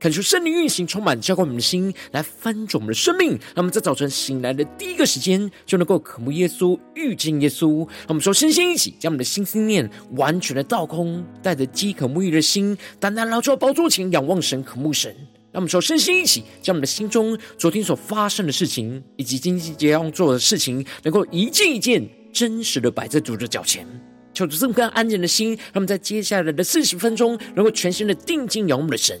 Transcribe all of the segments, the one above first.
恳求圣灵运行，充满浇灌我们的心，来翻转我们的生命。让我们在早晨醒来的第一个时间，就能够渴慕耶稣、遇见耶稣。让我们说，身心一起，将我们的心思念完全的倒空，带着饥渴沐浴的心，单单来到宝座前，仰望神、渴慕神。让我们说，身心一起，将我们的心中昨天所发生的事情，以及今天即将要做的事情，能够一件一件真实的摆在主的脚前。求主赐我们安静的心，让我们在接下来的四十分钟，能够全心的定睛仰望我们的神。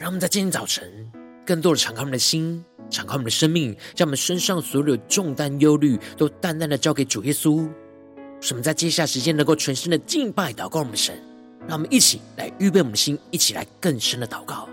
让我们在今天早晨，更多的敞开我们的心，敞开我们的生命，将我们身上所有的重担、忧虑，都淡淡的交给主耶稣。使我们在接下来时间能够全心的敬拜、祷告我们的神。让我们一起来预备我们的心，一起来更深的祷告。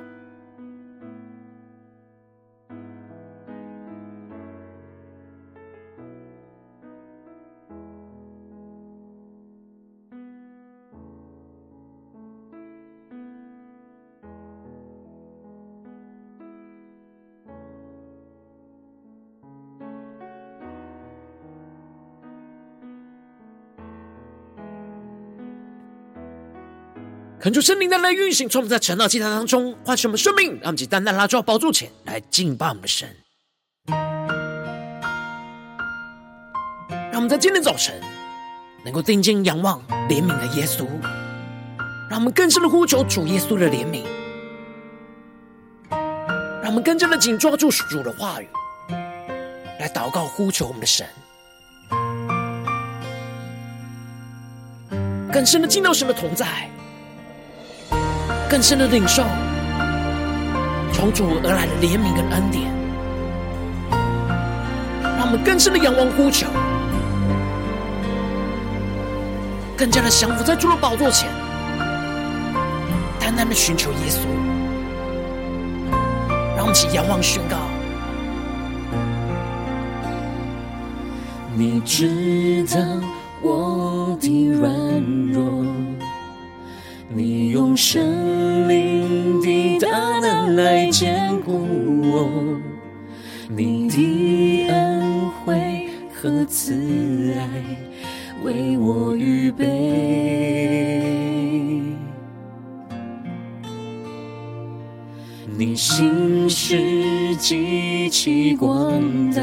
恳求圣灵的来运行，从我们在晨祷祭坛当中唤醒我们生命，让我们单单拉住宝座前来敬拜我们的神。让我们在今天早晨能够定睛仰望怜悯的耶稣，让我们更深的呼求主耶稣的怜悯，让我们更加的紧抓住主的话语，来祷告呼求我们的神，更深的进到神的同在。更深的领受从主而来的怜悯跟恩典，让我们更深的仰望呼求，更加的降服在主的宝座前，单单的寻求耶稣。让我们一起仰望宣告：你知道你的恩惠和慈爱为我预备。你心事极其广大，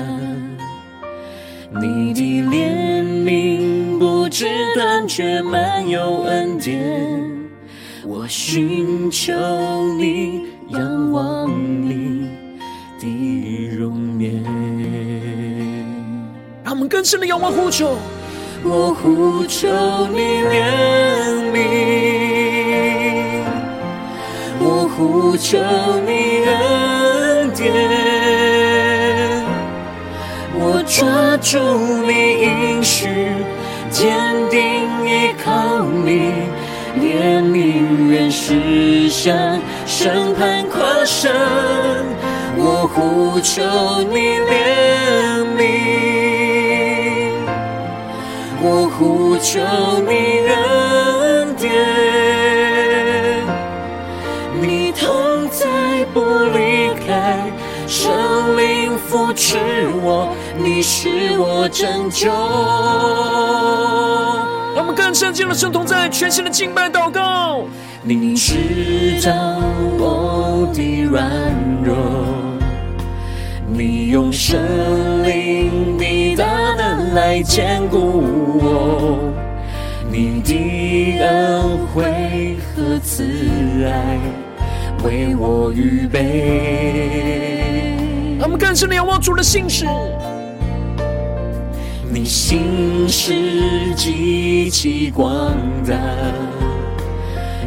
你的怜悯不知断却，满有恩典。我寻求你，更深的仰望呼求，我呼求你怜悯，我呼求你恩典，我抓住你应许，坚定依靠你。怜悯愿实现，审判跨生，我呼求你怜悯，我呼求你恩典，你同在不离开，圣灵扶持我，你是我拯救。让我们更深进了圣同在全新的敬拜祷告。你知道我的软弱，你用生命的大能来坚固我，你的恩惠和慈爱为我预备。他们更深的仰望主的信实，你信实极其广大，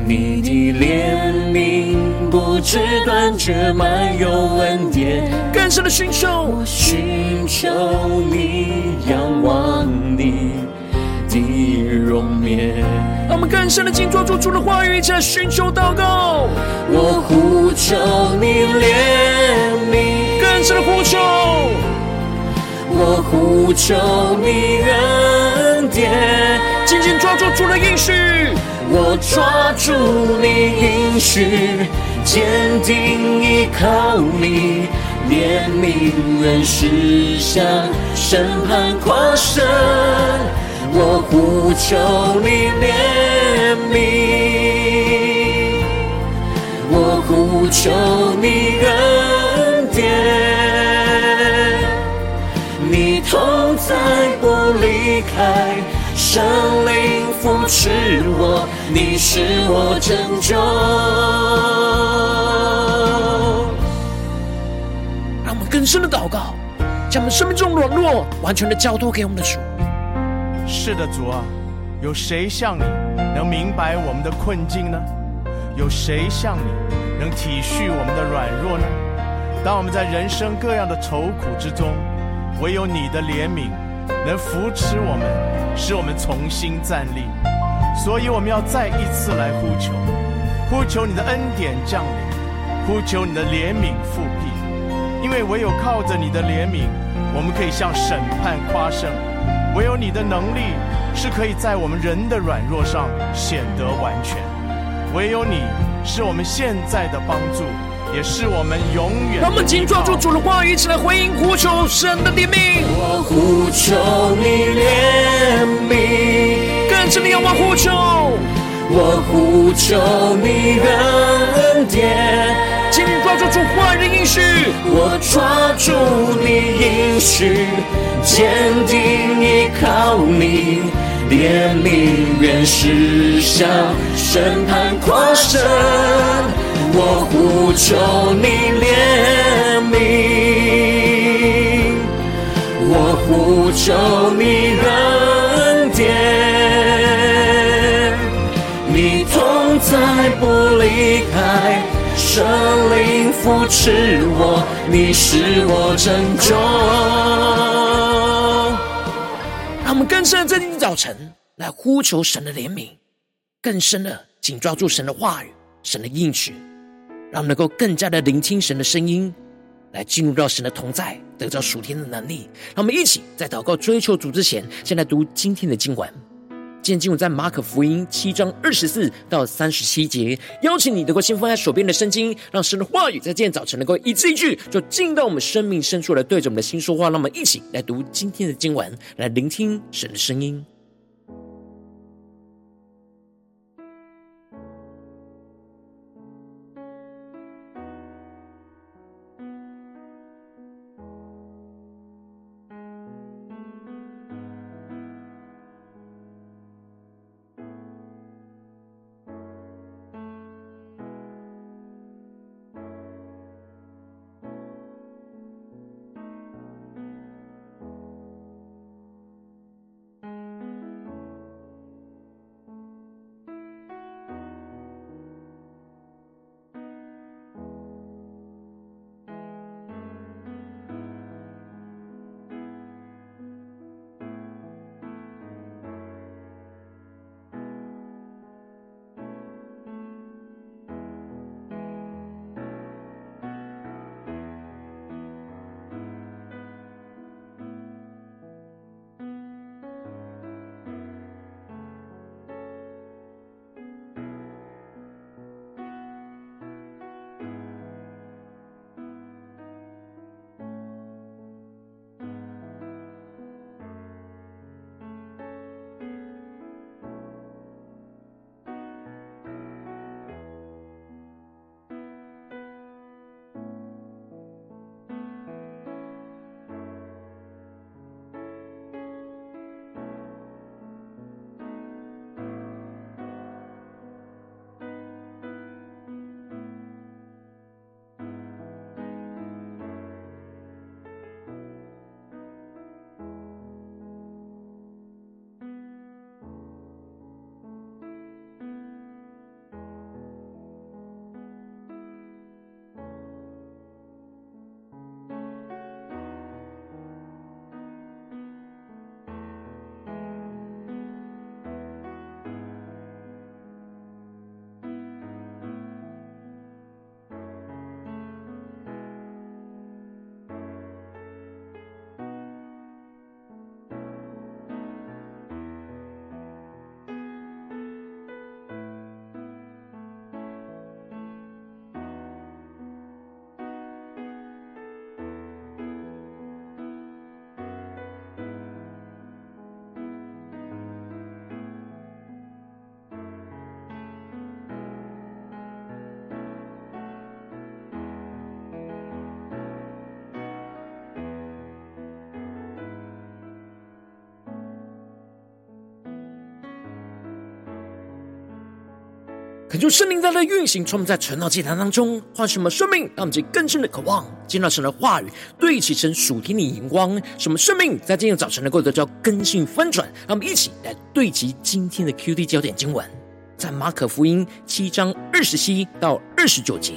你的怜悯不知断绝，满有恩典。更深的寻求，我寻求你，仰让我们更深的紧抓住主的话语，一起来寻求祷告。我呼求你怜悯，更深的呼求。我呼求你恩典，紧紧抓住主的应许。我抓住你应许，坚定依靠你。怜悯原是向审判跨生，我呼求你怜悯，我呼求你恩典，你同在不离开，圣灵扶持我，你是我拯救。让我们更深的祷告，将我们生命中软弱完全的交托给我们的主。是的，主啊，有谁像你能明白我们的困境呢？有谁像你能体恤我们的软弱呢？当我们在人生各样的愁苦之中，唯有你的怜悯能扶持我们，使我们重新站立。所以我们要再一次来呼求，呼求你的恩典降临，呼求你的怜悯复辟。因为唯有靠着你的怜悯，我们可以向审判夸胜；唯有你的能力是可以在我们人的软弱上显得完全；唯有你是我们现在的帮助，也是我们永远的。让我们紧抓住主的话语，一起来回应呼求神的怜悯。我呼求你怜悯，更深的仰望呼求。我呼求你恩典。紧紧抓住主话语的应许，我抓住你应许，坚定依靠你，怜悯原是向审判跨生。我呼求你怜悯，我呼求你恩典，你同在不离开。圣灵扶持我，你是我拯救。让我们更深的在今天早晨来呼求神的怜悯，更深的紧抓住神的话语、神的应许，让我们能够更加的聆听神的声音，来进入到神的同在，得到属天的能力。让我们一起在祷告追求主之前，先来读今天的经文。今天经文在马可福音七章二十四到三十七节，邀请你能够先放在手边的圣经，让神的话语在今天早晨能够一字一句，就进到我们生命深处来，对着我们的心说话。让我们一起来读今天的经文，来聆听神的声音。恳求圣灵在那运行，充满在晨祷祭坛当中，唤醒我们生命，让我们这更深的渴望见到神的话语，对齐成属天的荧光，使我们生命在今天早晨能够得到更新翻转。让我们一起来对齐今天的 QD 焦点经文，在马可福音七章二十七到二十九节，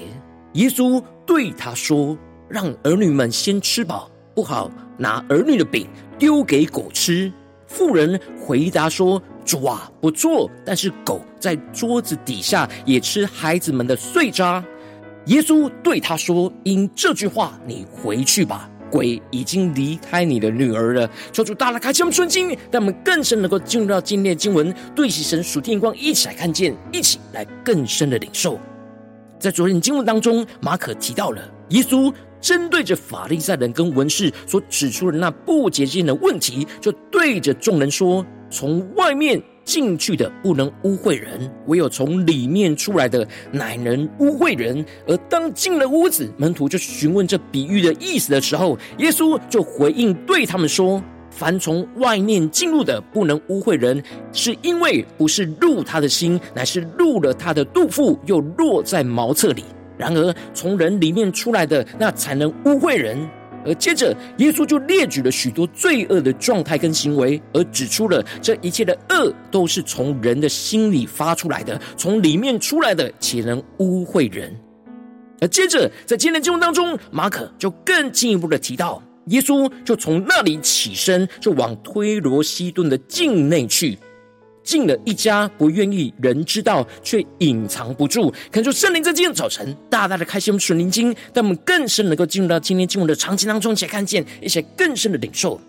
耶稣对他说：“让儿女们先吃饱，不好拿儿女的饼丢给狗吃。”妇人回答说。主啊，不错，但是狗在桌子底下也吃孩子们的碎渣。耶稣对他说：“因这句话，你回去吧，鬼已经离开你的女儿了。”求主大大开启我们纯心，让我们更深能够进入到今天的经文，对齐神属天光，一起来看见，一起来更深的领受。在昨天经文当中，马可提到了耶稣针对着法利赛人跟文士所指出的那不洁净的问题，就对着众人说。从外面进去的不能污秽人，唯有从里面出来的乃能污秽人。而当进了屋子，门徒就询问这比喻的意思的时候，耶稣就回应对他们说：“凡从外面进入的不能污秽人，是因为不是入他的心，乃是入了他的肚腹，又落在茅厕里。然而从人里面出来的，那才能污秽人。”而接着，耶稣就列举了许多罪恶的状态跟行为，而指出了这一切的恶都是从人的心里发出来的，从里面出来的，且能污秽人。而接着，在今天的经文当中，马可就更进一步的提到，耶稣就从那里起身，就往推罗西顿的境内去。进了一家，不愿意人知道，却隐藏不住。恳求圣灵在今天早晨大大的开启我们属灵经，让我们更深能够进入到今天经文的场景当中，且看见一些更深的领受。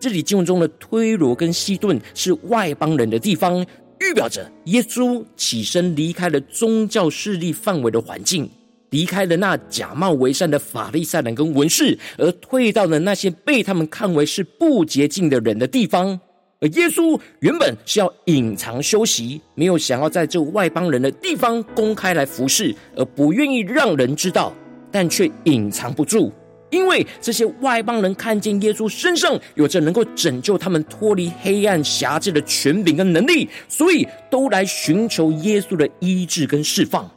这里经文中的推罗跟西顿是外邦人的地方，预表着耶稣起身离开了宗教势力范围的环境，离开了那假冒为善的法利赛人跟文士，而退到了那些被他们看为是不洁净的人的地方。而耶稣原本是要隐藏休息，没有想要在这外邦人的地方公开来服侍，而不愿意让人知道，但却隐藏不住，因为这些外邦人看见耶稣身上有着能够拯救他们脱离黑暗辖制的权柄跟能力，所以都来寻求耶稣的医治跟释放。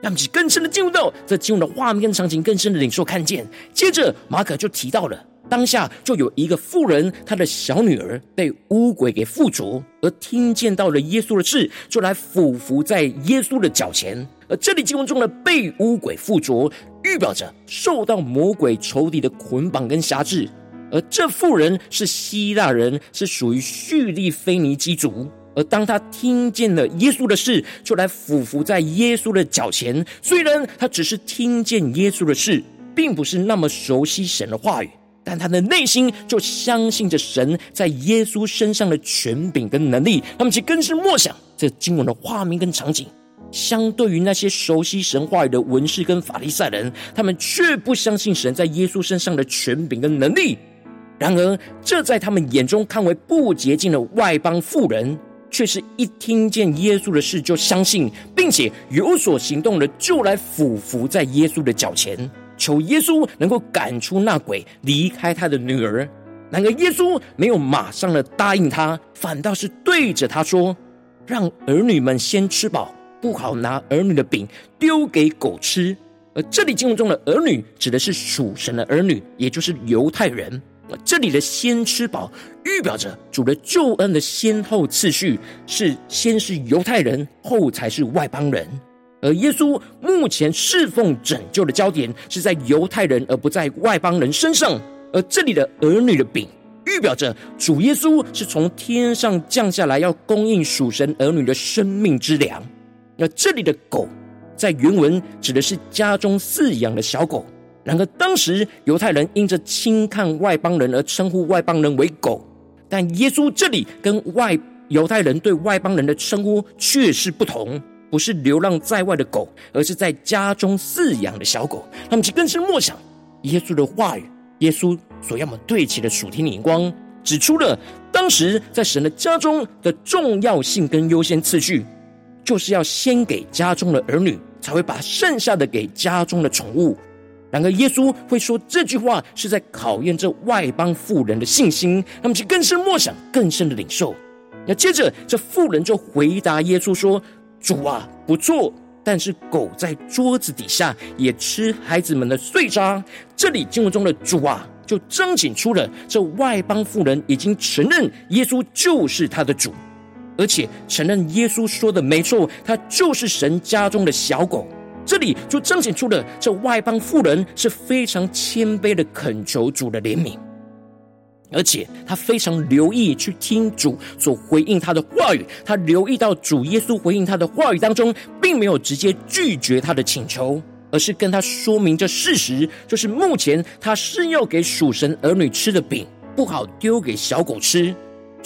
让其更深的进入到这进入的画面跟场景，更深的领受看见。接着马可就提到了。当下就有一个妇人，她的小女儿被巫鬼给附着，而听见到了耶稣的事，就来俯伏在耶稣的脚前。而这里经文中的被污鬼附着，预表着受到魔鬼仇敌的捆绑跟辖制。而这妇人是希腊人，是属于叙利菲尼基族。而当他听见了耶稣的事，就来俯伏在耶稣的脚前。虽然他只是听见耶稣的事，并不是那么熟悉神的话语。但他的内心就相信着神在耶稣身上的权柄跟能力，他们其更是默想这经文的画面跟场景。相对于那些熟悉神话语的文士跟法利赛人，他们却不相信神在耶稣身上的权柄跟能力。然而，这在他们眼中看为不洁净的外邦妇人，却是一听见耶稣的事就相信，并且有所行动的，就来俯伏在耶稣的脚前。求耶稣能够赶出那鬼，离开他的女儿。然而耶稣没有马上的答应他，反倒是对着他说：“让儿女们先吃饱，不好拿儿女的饼丢给狗吃。”而这里经文中的儿女指的是属神的儿女，也就是犹太人。这里的先吃饱，预表着主的救恩的先后次序是先是犹太人，后才是外邦人。而耶稣目前侍奉拯救的焦点是在犹太人，而不在外邦人身上。而这里的儿女的饼，预表着主耶稣是从天上降下来，要供应属神儿女的生命之粮。那这里的狗，在原文指的是家中饲养的小狗。然而当时犹太人因着轻看外邦人而称呼外邦人为狗，但耶稣这里跟外犹太人对外邦人的称呼却是不同。不是流浪在外的狗，而是在家中饲养的小狗。他们其实更是默想耶稣的话语，耶稣所要么对齐的属天的眼光，指出了当时在神的家中的重要性跟优先次序，就是要先给家中的儿女，才会把剩下的给家中的宠物。然而，耶稣会说这句话，是在考验这外邦妇人的信心。他们其实更是默想，更深的领受。那接着，这妇人就回答耶稣说。主啊，不错，但是狗在桌子底下也吃孩子们的碎渣。这里经文中的主啊，就彰显出了这外邦妇人已经承认耶稣就是他的主，而且承认耶稣说的没错，他就是神家中的小狗。这里就彰显出了这外邦妇人是非常谦卑的恳求主的怜悯。而且他非常留意去听主所回应他的话语，他留意到主耶稣回应他的话语当中，并没有直接拒绝他的请求，而是跟他说明这事实，就是目前他是要给属神儿女吃的饼，不好丢给小狗吃。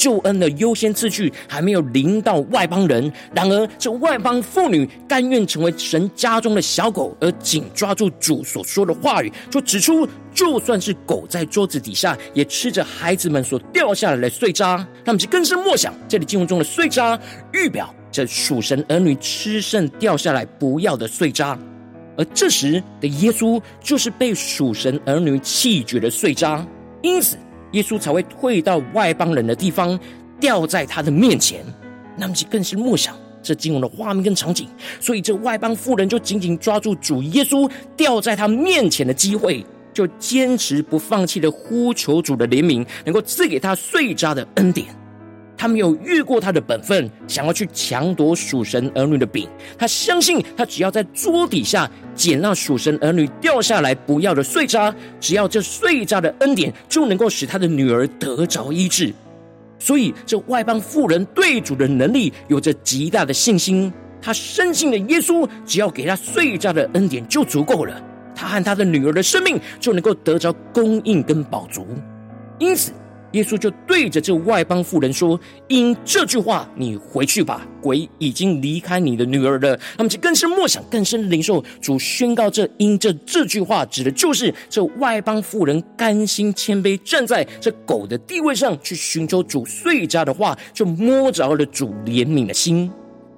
救恩的优先次序还没有临到外邦人，然而这外邦妇女甘愿成为神家中的小狗，而紧抓住主所说的话语，就指出，就算是狗在桌子底下也吃着孩子们所掉下来的碎渣，他们就更是默想这里经文中的碎渣，预表这属神儿女吃剩掉下来不要的碎渣，而这时的耶稣就是被属神儿女弃绝的碎渣，因此。耶稣才会退到外邦人的地方，掉在他的面前。那么，就更是默想这经文的画面跟场景。所以，这外邦妇人就紧紧抓住主耶稣掉在他面前的机会，就坚持不放弃的呼求主的怜悯，能够赐给他碎渣的恩典。他没有越过他的本分，想要去抢夺属神儿女的饼。他相信，他只要在桌底下捡那属神儿女掉下来不要的碎渣，只要这碎渣的恩典就能够使他的女儿得着医治。所以，这外邦妇人对主的能力有着极大的信心。他深信的耶稣，只要给他碎渣的恩典就足够了，他和他的女儿的生命就能够得着供应跟饱足。因此。耶稣就对着这外邦妇人说：“因这句话，你回去吧，鬼已经离开你的女儿了。”他们，就更深默想，更深领受主宣告这因这这句话，指的就是这外邦妇人甘心谦卑，站在这狗的地位上去寻求主碎家的话，就摸着了主怜悯的心。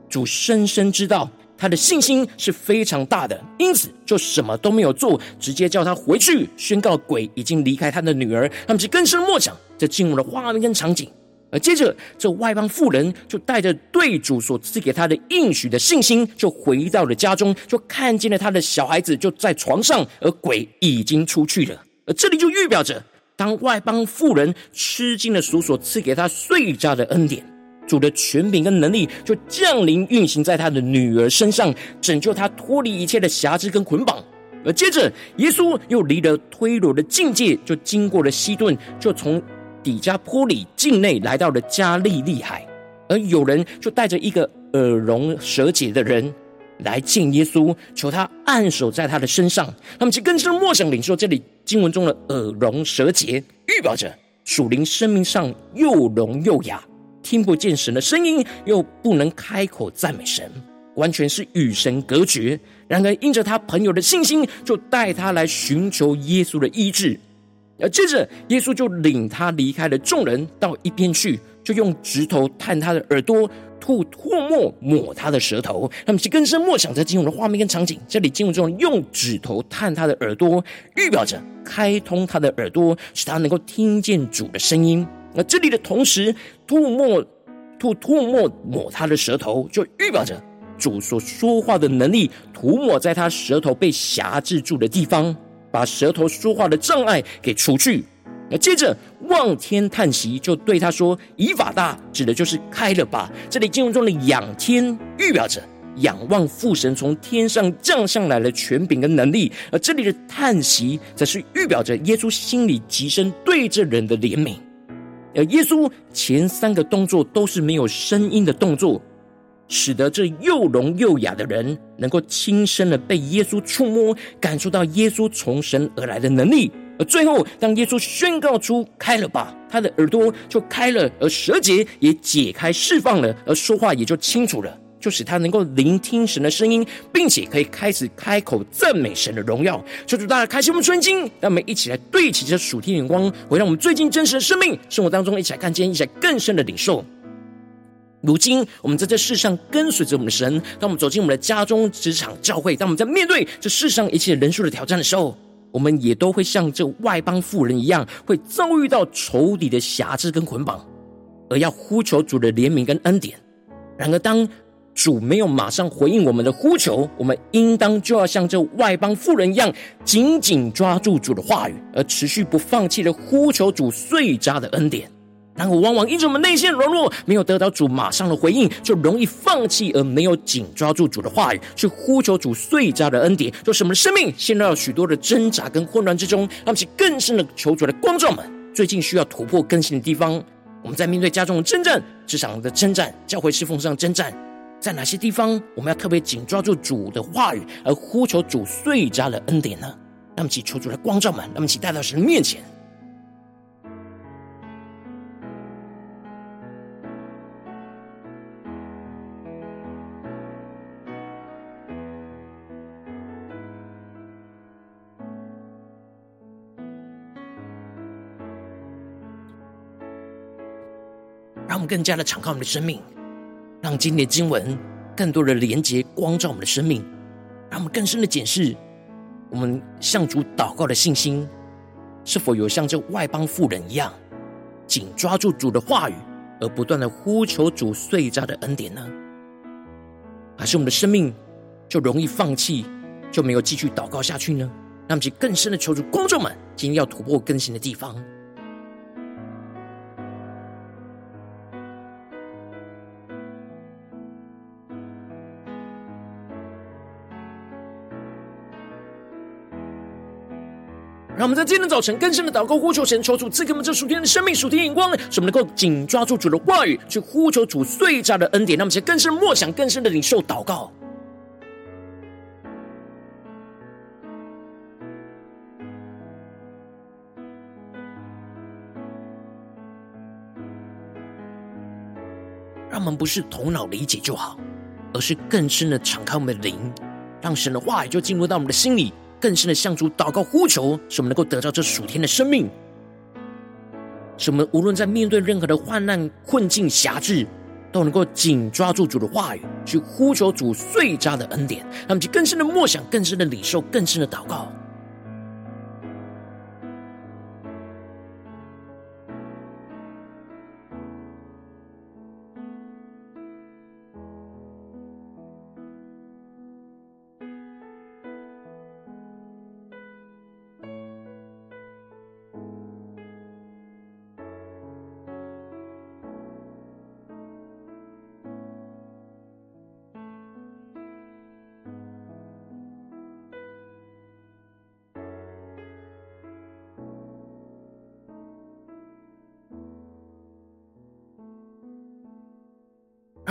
主深深知道。他的信心是非常大的，因此就什么都没有做，直接叫他回去宣告鬼已经离开他的女儿。他们就更深默想这进入了画面跟场景，而接着这外邦妇人就带着对主所赐给他的应许的信心，就回到了家中，就看见了他的小孩子就在床上，而鬼已经出去了。而这里就预表着，当外邦妇人吃尽了主所赐给他碎渣的恩典。主的权柄跟能力就降临运行在他的女儿身上，拯救他脱离一切的辖制跟捆绑。而接着，耶稣又离了推罗的境界，就经过了西顿，就从底加波里境内来到了加利利海。而有人就带着一个耳聋舌结的人来见耶稣，求他按手在他的身上。他们就更深默想领受这里经文中的耳聋舌结，预表着属灵生命上又聋又哑。听不见神的声音，又不能开口赞美神，完全是与神隔绝。然而，因着他朋友的信心，就带他来寻求耶稣的医治。而接着，耶稣就领他离开了众人，到一边去，就用指头探他的耳朵，吐唾沫抹他的舌头。他们是更深默想着经文的画面跟场景。这里经文中用指头探他的耳朵，预表着开通他的耳朵，使他能够听见主的声音。那这里的同时，吐沫、吐唾沫抹他的舌头，就预表着主所说话的能力涂抹在他舌头被辖制住的地方，把舌头说话的障碍给除去。那接着望天叹息，就对他说：“以法大，指的就是开了吧。”这里经文中的仰天，预表着仰望父神从天上降下来的权柄跟能力；而这里的叹息，则是预表着耶稣心里极深对这人的怜悯。而耶稣前三个动作都是没有声音的动作，使得这又聋又哑的人能够亲身的被耶稣触摸，感受到耶稣从神而来的能力。而最后，当耶稣宣告出“开了吧”，他的耳朵就开了，而舌结也解开释放了，而说话也就清楚了。就使他能够聆听神的声音，并且可以开始开口赞美神的荣耀。求主大家开心我们的心，让我们一起来对齐这属天眼光，回到我们最近真实的生命生活当中，一起来看见，一起来更深的领受。如今我们在这世上跟随着我们的神，当我们走进我们的家中、职场、教会，当我们在面对这世上一切人数的挑战的时候，我们也都会像这外邦妇人一样，会遭遇到仇敌的辖制跟捆绑，而要呼求主的怜悯跟恩典。然而当主没有马上回应我们的呼求，我们应当就要像这外邦妇人一样，紧紧抓住主的话语，而持续不放弃的呼求主碎渣的恩典。然而，往往因着我们内心的软弱，没有得到主马上的回应，就容易放弃，而没有紧抓住主的话语，去呼求主碎渣的恩典，就使我们的生命陷入了许多的挣扎跟混乱之中。让我们更深的求主的光照们，最近需要突破更新的地方，我们在面对家中的征战、职场的征战、教会侍奉上的征战，在哪些地方我们要特别紧抓住主的话语，而呼求主碎渣的恩典呢？让我们祈求主的光照们，让我们一起带到神面前。更加的敞开我们的生命，让今天的经文更多的连接光照我们的生命，让我们更深的检视我们向主祷告的信心，是否有像这外邦妇人一样紧抓住主的话语，而不断的呼求主碎渣的恩典呢？还是我们的生命就容易放弃，就没有继续祷告下去呢？让我们更深的求主光照们，今天要突破更新的地方。让我们在今天早晨更深的祷告，呼求神，求主赐给我们这属天的生命、属天眼光，使我们能够紧抓住主的话语，去呼求主碎渣的恩典。让我们先更深默想、更深的领受祷告。让我们不是头脑理解就好，而是更深的敞开我们的灵，让神的话语就进入到我们的心里。更深的向主祷告呼求，使我们能够得到这属天的生命，使我们无论在面对任何的患难、困境、辖制，都能够紧抓住主的话语，去呼求主最佳的恩典，让我们去更深的默想、更深的领受、更深的祷告。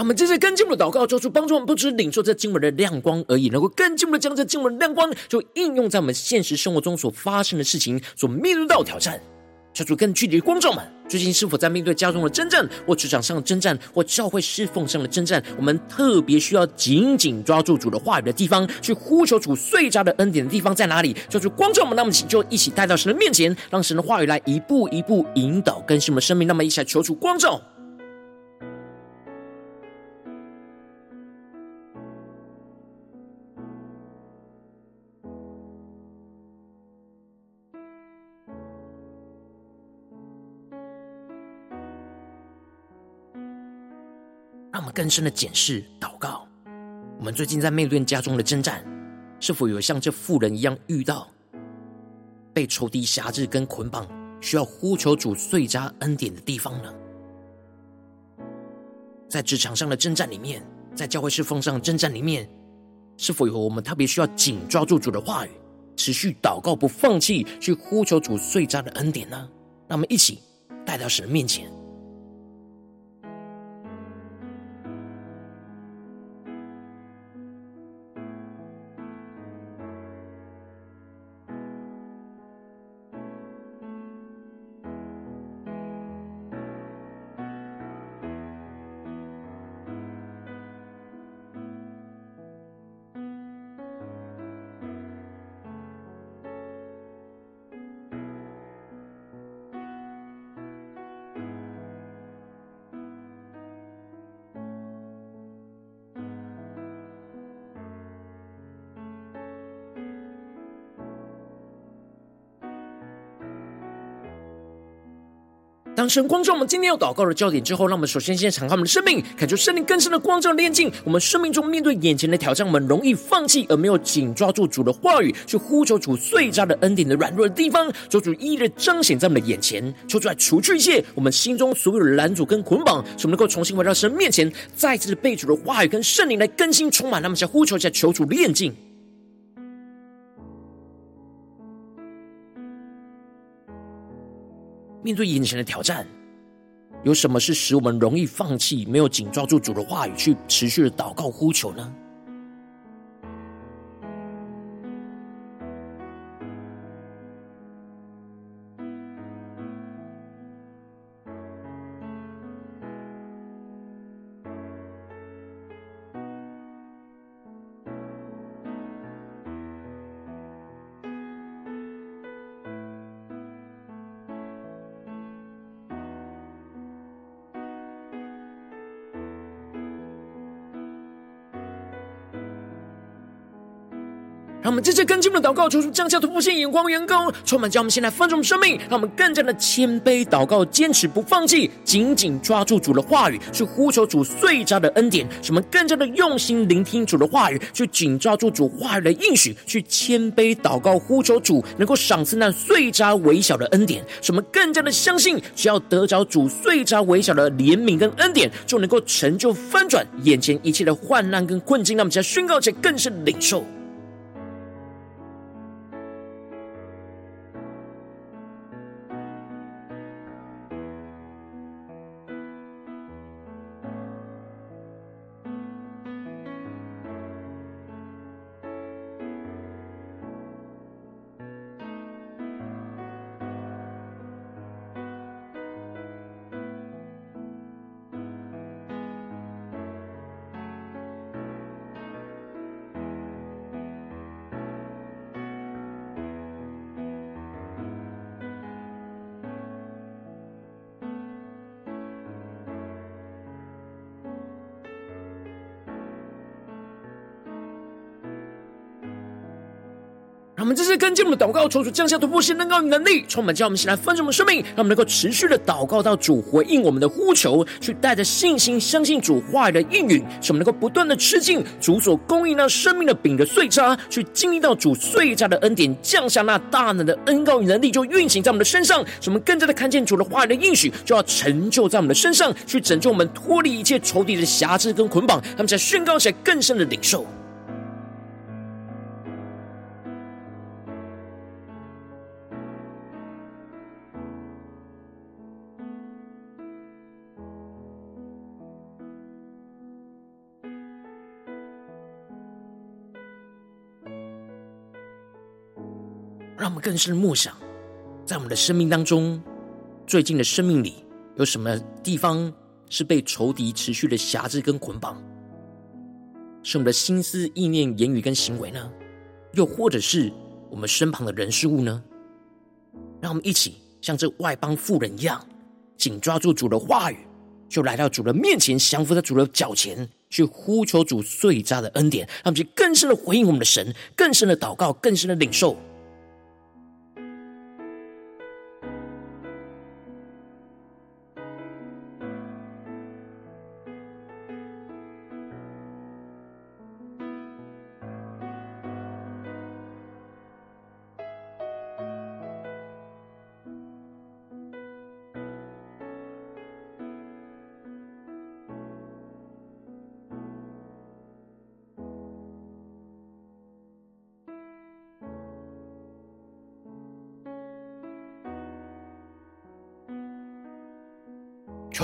让我们正在更进一步的祷告，做出帮助我们不只领受这经文的亮光而已，能够更进一步的将这经文的亮光，就应用在我们现实生活中所发生的事情，所面对到挑战。求主更具体的光照们，最近是否在面对家中的征战，或职场上的征战，或教会侍奉上的征战？我们特别需要紧紧抓住主的话语的地方，去呼求主最佳的恩典的地方在哪里？求主光照们，那么请就一起带到神的面前，让神的话语来一步一步引导更新我们生命。那么一起来求主光照。更深的检视祷告。我们最近在面对家中的征战，是否有像这妇人一样遇到被仇敌辖制跟捆绑，需要呼求主最佳恩典的地方呢？在职场上的征战里面，在教会侍奉上的征战里面，是否有我们特别需要紧抓住主的话语，持续祷告不放弃，去呼求主最佳的恩典呢？让我们一起带到神面前。神光照我们今天要祷告的焦点之后，让我们首先先敞开我们的生命，感受圣灵更深的光照炼净。我们生命中面对眼前的挑战，我们容易放弃而没有紧抓住主的话语，去呼求主最渣的恩典的软弱的地方，求主一一的彰显在我们的眼前，求主来除去一切我们心中所有的拦阻跟捆绑，使我们能够重新回到神面前，再次的被主的话语跟圣灵来更新充满。那么，想呼求一下，求主炼净。面对眼前的挑战，有什么是使我们容易放弃、没有紧抓住主的话语去持续的祷告呼求呢？们这次更进的祷告，求主降下突破性眼光、眼光，充满将我们现在放纵生命，让我们更加的谦卑祷告，坚持不放弃，紧紧抓住主的话语，去呼求主碎渣的恩典；使我们更加的用心聆听主的话语，去紧抓住主话语的应许，去谦卑祷告，呼求主能够赏赐那碎渣微小的恩典；使我们更加的相信，只要得着主碎渣微小的怜悯跟恩典，就能够成就翻转眼前一切的患难跟困境。让我们再宣告，且更是领受。让我们这次跟进我们的祷告，求主降下突破性、能高与能力，充满叫我们起来分盛我们生命，让我们能够持续的祷告到主回应我们的呼求，去带着信心相信主话语的应允，使我们能够不断的吃进主所供应那生命的饼的碎渣，去经历到主碎渣的恩典降下那大能的恩高与能力，就运行在我们的身上，使我们更加的看见主的话语的应许，就要成就在我们的身上，去拯救我们脱离一切仇敌的辖制跟捆绑，他们才宣告起来更深的领受。更深默想，在我们的生命当中，最近的生命里有什么地方是被仇敌持续的辖制跟捆绑？是我们的心思、意念、言语跟行为呢？又或者是我们身旁的人事物呢？让我们一起像这外邦妇人一样，紧抓住主的话语，就来到主的面前，降服在主的脚前，去呼求主最渣的恩典，让我们去更深的回应我们的神，更深的祷告，更深的领受。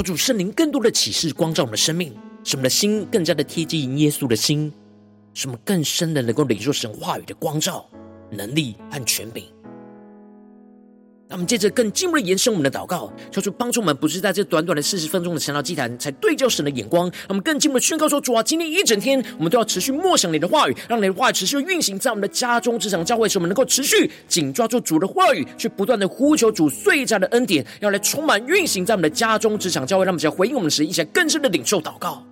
主圣灵更多的启示光照我们的生命，使我们的心更加的贴近耶稣的心，使我们更深的能够领受神话语的光照、能力和权柄。那我们接着更进一步的延伸我们的祷告，求主帮助我们，不是在这短短的四十分钟的晨祷祭坛才对焦神的眼光。让我们更进一步的宣告说：主啊，今天一整天，我们都要持续默想你的话语，让你的话语持续运行在我们的家中、职场、教会，使我们能够持续紧抓住主的话语，去不断的呼求主碎渣的恩典，要来充满运行在我们的家中、职场、教会，让我们只要回应我们的神，一起来更深的领受祷告。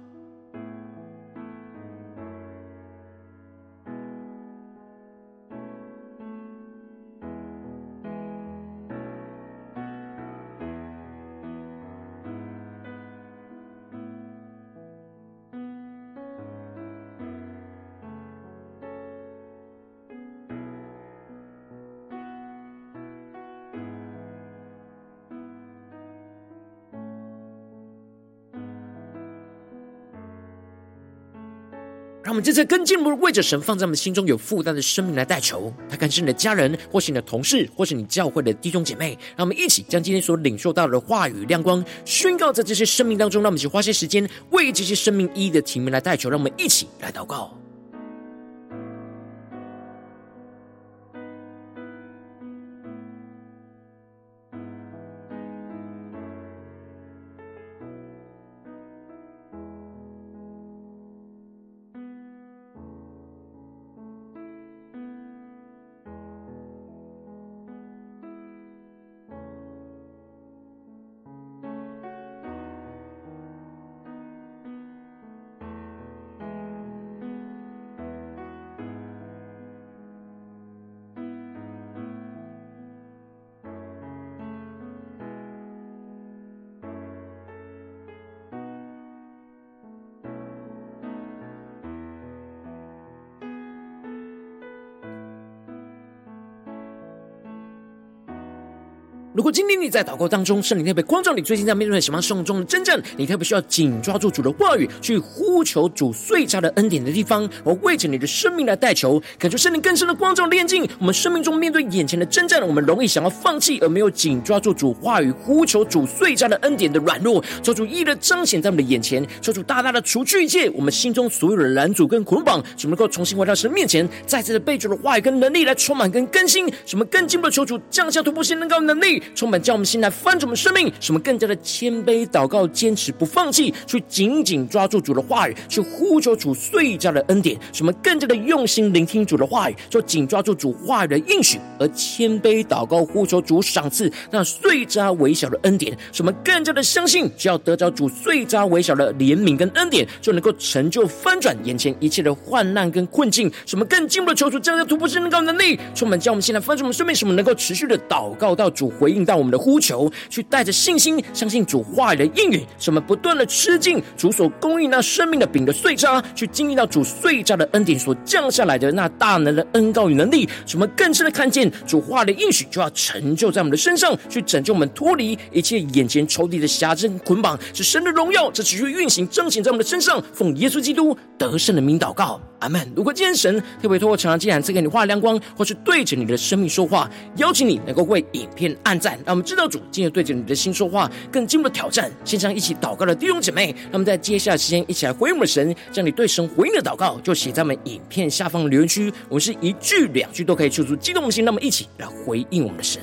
这次跟进，不是为着神放在我们心中有负担的生命来代求。他可能是你的家人，或是你的同事，或是你教会的弟兄姐妹。让我们一起将今天所领受到的话语亮光宣告在这些生命当中。让我们一起花些时间为这些生命一一的提名来代求。让我们一起来祷告。如果今天你在祷告当中，圣灵特别光照你，最近在面对什么生活中的真正，你特别需要紧抓住主的话语，去呼呼求主最佳的恩典的地方，我为着你的生命来代求，感受圣灵更深的光照炼净。我们生命中面对眼前的征战，我们容易想要放弃，而没有紧抓住主话语，呼求主最佳的恩典的软弱，求主一的彰显在我们的眼前，求主大大的除去一切我们心中所有的拦阻跟捆绑，使我们能够重新回到神面前，再次的被主的话语跟能力来充满跟更新，使我们更进一步的求主降下突破性能高的能力。充满叫我们心来翻转我们生命，使我们更加的谦卑祷告，坚持不放弃，去紧紧抓住主的话语语，去呼求主最佳的恩典，什么更加的用心聆听主的话语，就紧抓住主话语的应许，而谦卑祷告，呼求主赏赐那最佳微小的恩典，什么更加的相信，只要得着主最佳微小的怜悯跟恩典，就能够成就翻转眼前一切的患难跟困境，什么更进一步的求主降下突破性能高能力，充满叫我们现在翻转我们生命，什么能够持续的祷告到主回应到我们的呼求，去带着信心，相信主话语的应允，什么不断的吃进主所供应那生命的饼的碎渣，去经历到主碎渣的恩典所降下来的那大能的恩膏与能力，使我们更深的看见主话的应许就要成就在我们的身上，去拯救我们脱离一切眼前仇敌的辖制捆绑，使神的荣耀这持续运行彰显在我们的身上。奉耶稣基督得胜的名祷告，阿门。如果今天神特别透过《常常》既然赐给你话亮光，或是对着你的生命说话，邀请你能够为影片按赞，让我们知道主今日对着你的心说话，更进一步的挑战。线上一起祷告的弟兄姐妹，那么在接下来时间一起来回应我们的神，将你对神回应的祷告就写在我们影片下方的留言区。我们是一句两句都可以说出激动的心，那么一起来回应我们的神。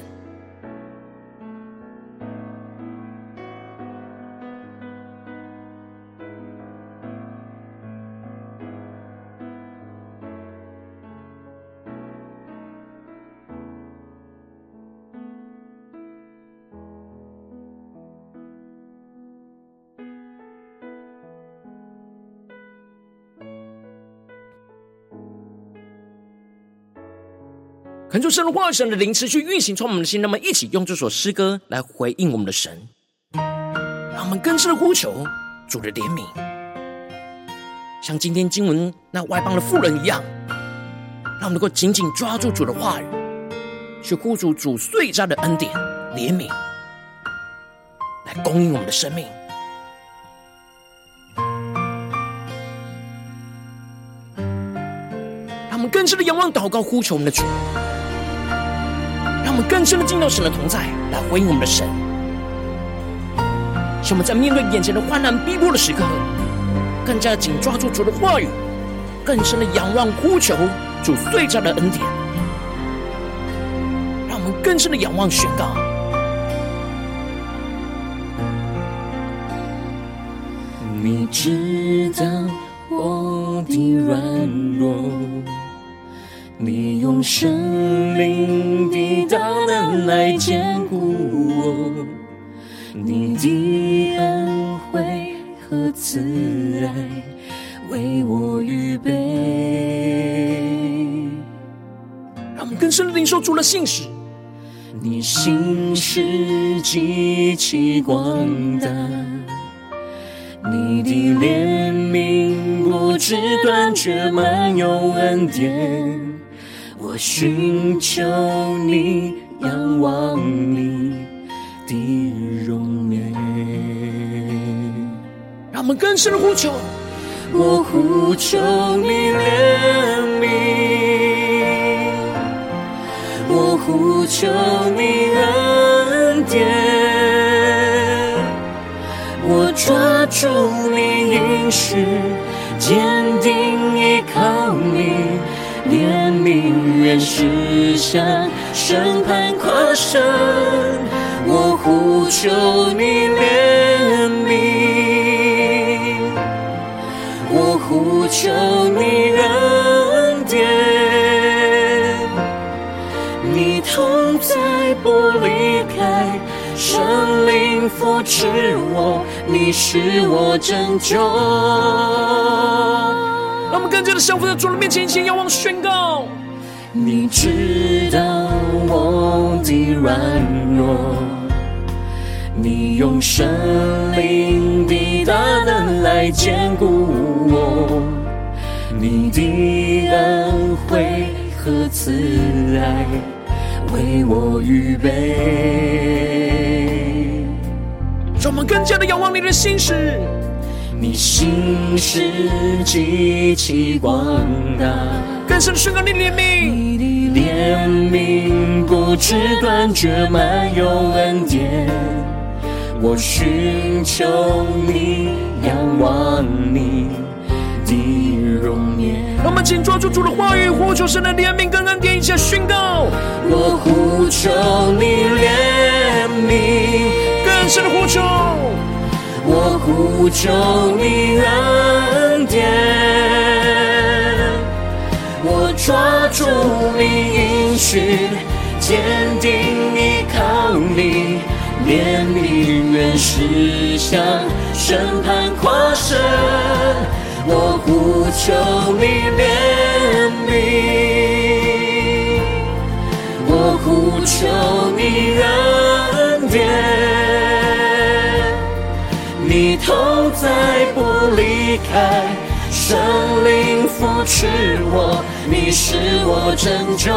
恳求神的话语、神的灵持续运行，从我们的心，那么一起用这首诗歌来回应我们的神，让我们更深的呼求主的怜悯，像今天经文那外邦的妇人一样，让我们能够紧紧抓住主的话语，去呼求主隧加的恩典、怜悯，来供应我们的生命，让我们更深的仰望、祷告、呼求我们的主。让我们更深的进到神的同在，来回应我们的神。使我们在面对眼前的患难逼迫的时刻，更加紧抓住主的话语，更深的仰望呼求主隧加的恩典。让我们更深的仰望宣告。你知道我的软弱。你用生命的大能来坚固我，你的恩惠和慈爱为我预备。让我们更深的领受主的信实。你心是极其广大，你的怜悯不知断绝，满有恩典。我寻求你，仰望你的容颜。让我们更深的呼求。我呼求你怜悯，我呼求你恩典，我抓住你应许，坚定依靠你，怜悯原是向审判跨生，我呼求你怜悯，我呼求你恩典，你同在不离开，圣灵扶持我，你是我拯救。让我们更加的降服在主的面前，先仰望宣告。你知道我的软弱，你用神灵的大能来坚固我，你的恩惠和慈爱为我预备。让我们更加的仰望你的心事。你心事极其广大，更深的宣告你怜悯，你的怜悯不知断绝，满有恩典。我寻求你，仰望你的容颜。让我们紧抓住主的话语，呼求神的怜悯跟恩典，一起宣告。我呼求你怜悯，更深的呼求。我呼求你恩典，我抓住你应许，坚定依靠你，怜悯原是向审判跨身，我呼求你怜悯，我呼求你恩典。你同在不离开，圣灵扶持我，你是我拯救。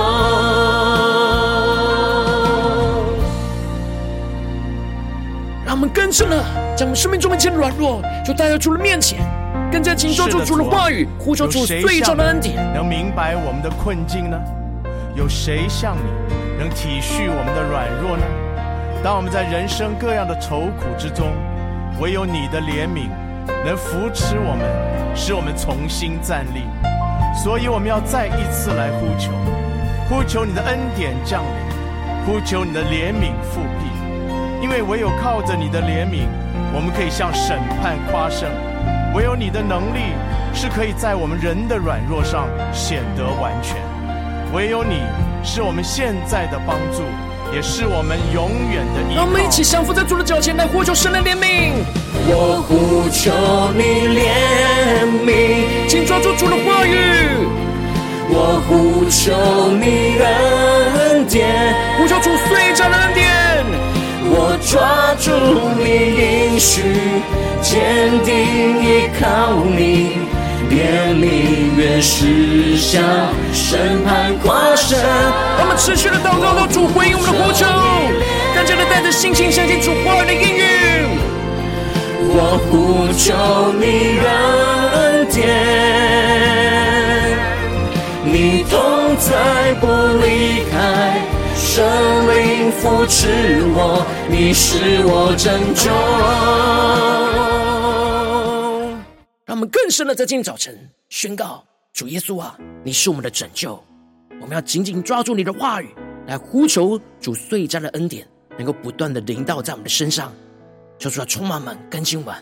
让我们更深的将我生命中的一切软弱，就带到主的面前，更加紧抓住主的话语，呼求主最重的恩典。能明白我们的困境呢？有谁像你能体恤我们的软弱呢？当我们在人生各样的愁苦之中，唯有你的怜悯能扶持我们，使我们重新站立。所以我们要再一次来呼求，呼求你的恩典降临，呼求你的怜悯复辟。因为唯有靠着你的怜悯，我们可以向审判夸胜；唯有你的能力是可以在我们人的软弱上显得完全；唯有你是我们现在的帮助。也是我们永远的依靠。让我们一起降伏在主的脚前，来呼求神的怜悯。我呼求你怜悯，请抓住主的话语。我呼求你恩典，呼求主最佳的恩典。我抓住你应许，坚定依靠你。怜悯原是向审判跨生。我们持续的祷告，到主回应我们的呼求，更加的带着信心相信主话语的应允。我呼求你恩典，你同在不离开，圣灵扶持我，你是我拯救。我们更深的在今天早晨宣告：主耶稣啊，你是我们的拯救。我们要紧紧抓住你的话语，来呼求主最佳的恩典，能够不断的临到在我们的身上，求主来充满满更新我们。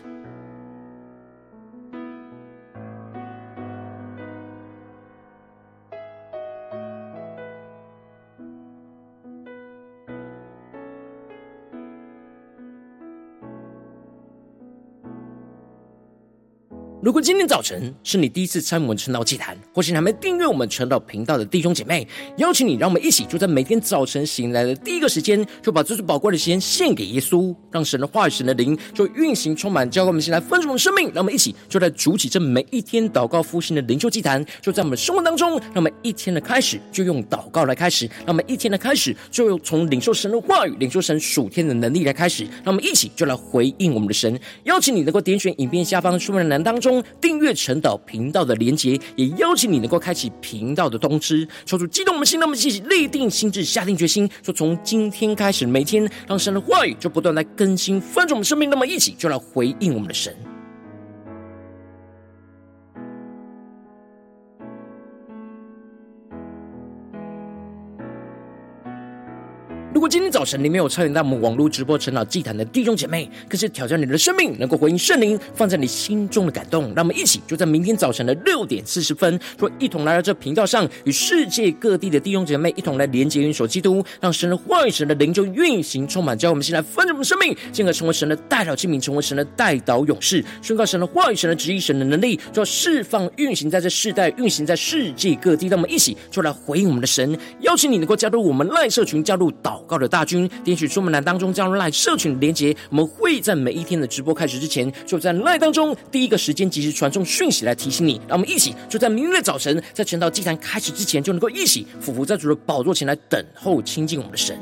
如果今天早晨是你第一次参与我们晨祷祭坛，或是还没订阅我们晨祷频道的弟兄姐妹，邀请你，让我们一起就在每天早晨醒来的第一个时间，就把这最宝贵的时间献给耶稣，让神的话语、神的灵就运行充满，教会我们先来分盛我们生命。让我们一起就在主起这每一天祷告复兴的灵修祭坛，就在我们生活当中，让我们一天的开始就用祷告来开始，让我们一天的开始就用从领受神的话语、领受神属天的能力来开始，让我们一起就来回应我们的神。邀请你能够点选影片下方说明栏当中。订阅晨祷频道的连结，也邀请你能够开启频道的通知，求主激动我们心，那么一起立定心智，下定决心，说从今天开始，每天让神的话语就不断来更新翻转我们生命，那么一起就来回应我们的神。如果今天早晨你没有参与到我们网络直播晨祷祭坛的弟兄姐妹，更是挑战你的生命，能够回应圣灵放在你心中的感动。让我们一起就在明天早晨的六点四十分，说一同来到这频道上，与世界各地的弟兄姐妹一同来连接、元首基督，让神的话语、神的灵就运行充满，叫我们先来分盛我们生命，进而成为神的代祷器皿，成为神的代祷勇士，宣告神的话语、神的旨意、神的能力，就要释放、运行在这世代，运行在世界各地。让我们一起就来回应我们的神，邀请你能够加入我们赖社群，加入祷告的大军，点取出门栏当中加入赖社群连结，我们会在每一天的直播开始之前，就在赖当中第一个时间及时传送讯息来提醒你。让我们一起就在明日的早晨，在晨祷祭坛开始之前，就能够一起俯伏在主的宝座前来等候亲近我们的神。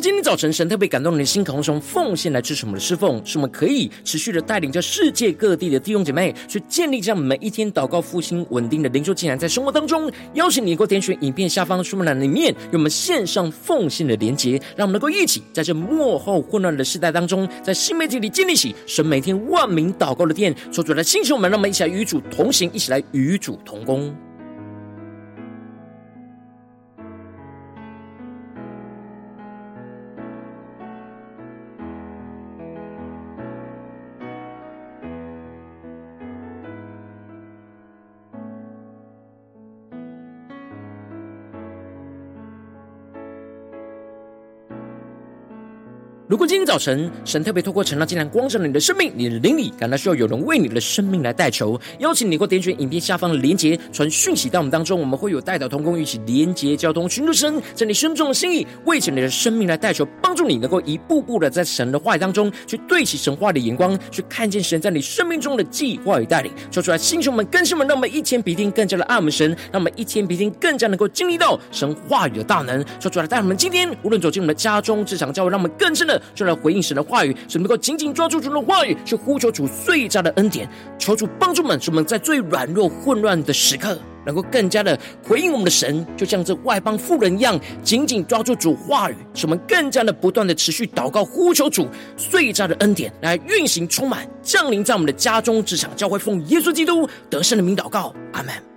今天早晨神特别感动你的心，渴望从奉献来支持我们的侍奉，使我们可以持续的带领着世界各地的弟兄姐妹去建立这样每一天祷告复兴稳定的灵修竟然，在生活当中，邀请你能够点选影片下方说明栏里面有我们线上奉献的连结，让我们能够一起在这末后混乱的时代当中，在新媒体里建立起神每天万名祷告的殿，说出来星球们，让我们一起来与主同行，一起来与主同工。如果今天早晨神特别透过晨祷竟然光照你的生命，你的灵里感到需要有人为你的生命来代求，邀请你能够点选影片下方的连结，传讯息到我们当中，我们会有代祷同工一起连结交通，寻求神在你生命中的心意，为着你的生命来代求，帮助你能够一步步的在神的话语当中去对齐神话的眼光，去看见神在你生命中的计划与带领。说出来，弟兄们、更新们，让我们一天比一天更加的爱我们神，让我们一天比一天更加能够经历到神话语的大能。说出来，带我们今天无论走进我们的家中、职场、教会，让我们更深的就来回应神的话语，使能够紧紧抓住主的话语，去呼求主最大的恩典，求主帮助们，使我们在最软弱、混乱的时刻，能够更加的回应我们的神，就像这外邦妇人一样，紧紧抓住主话语，使我们更加的不断的持续祷告，呼求主最大的恩典来运行、充满、降临在我们的家中、职场、教会，奉耶稣基督得胜的名祷告，阿门。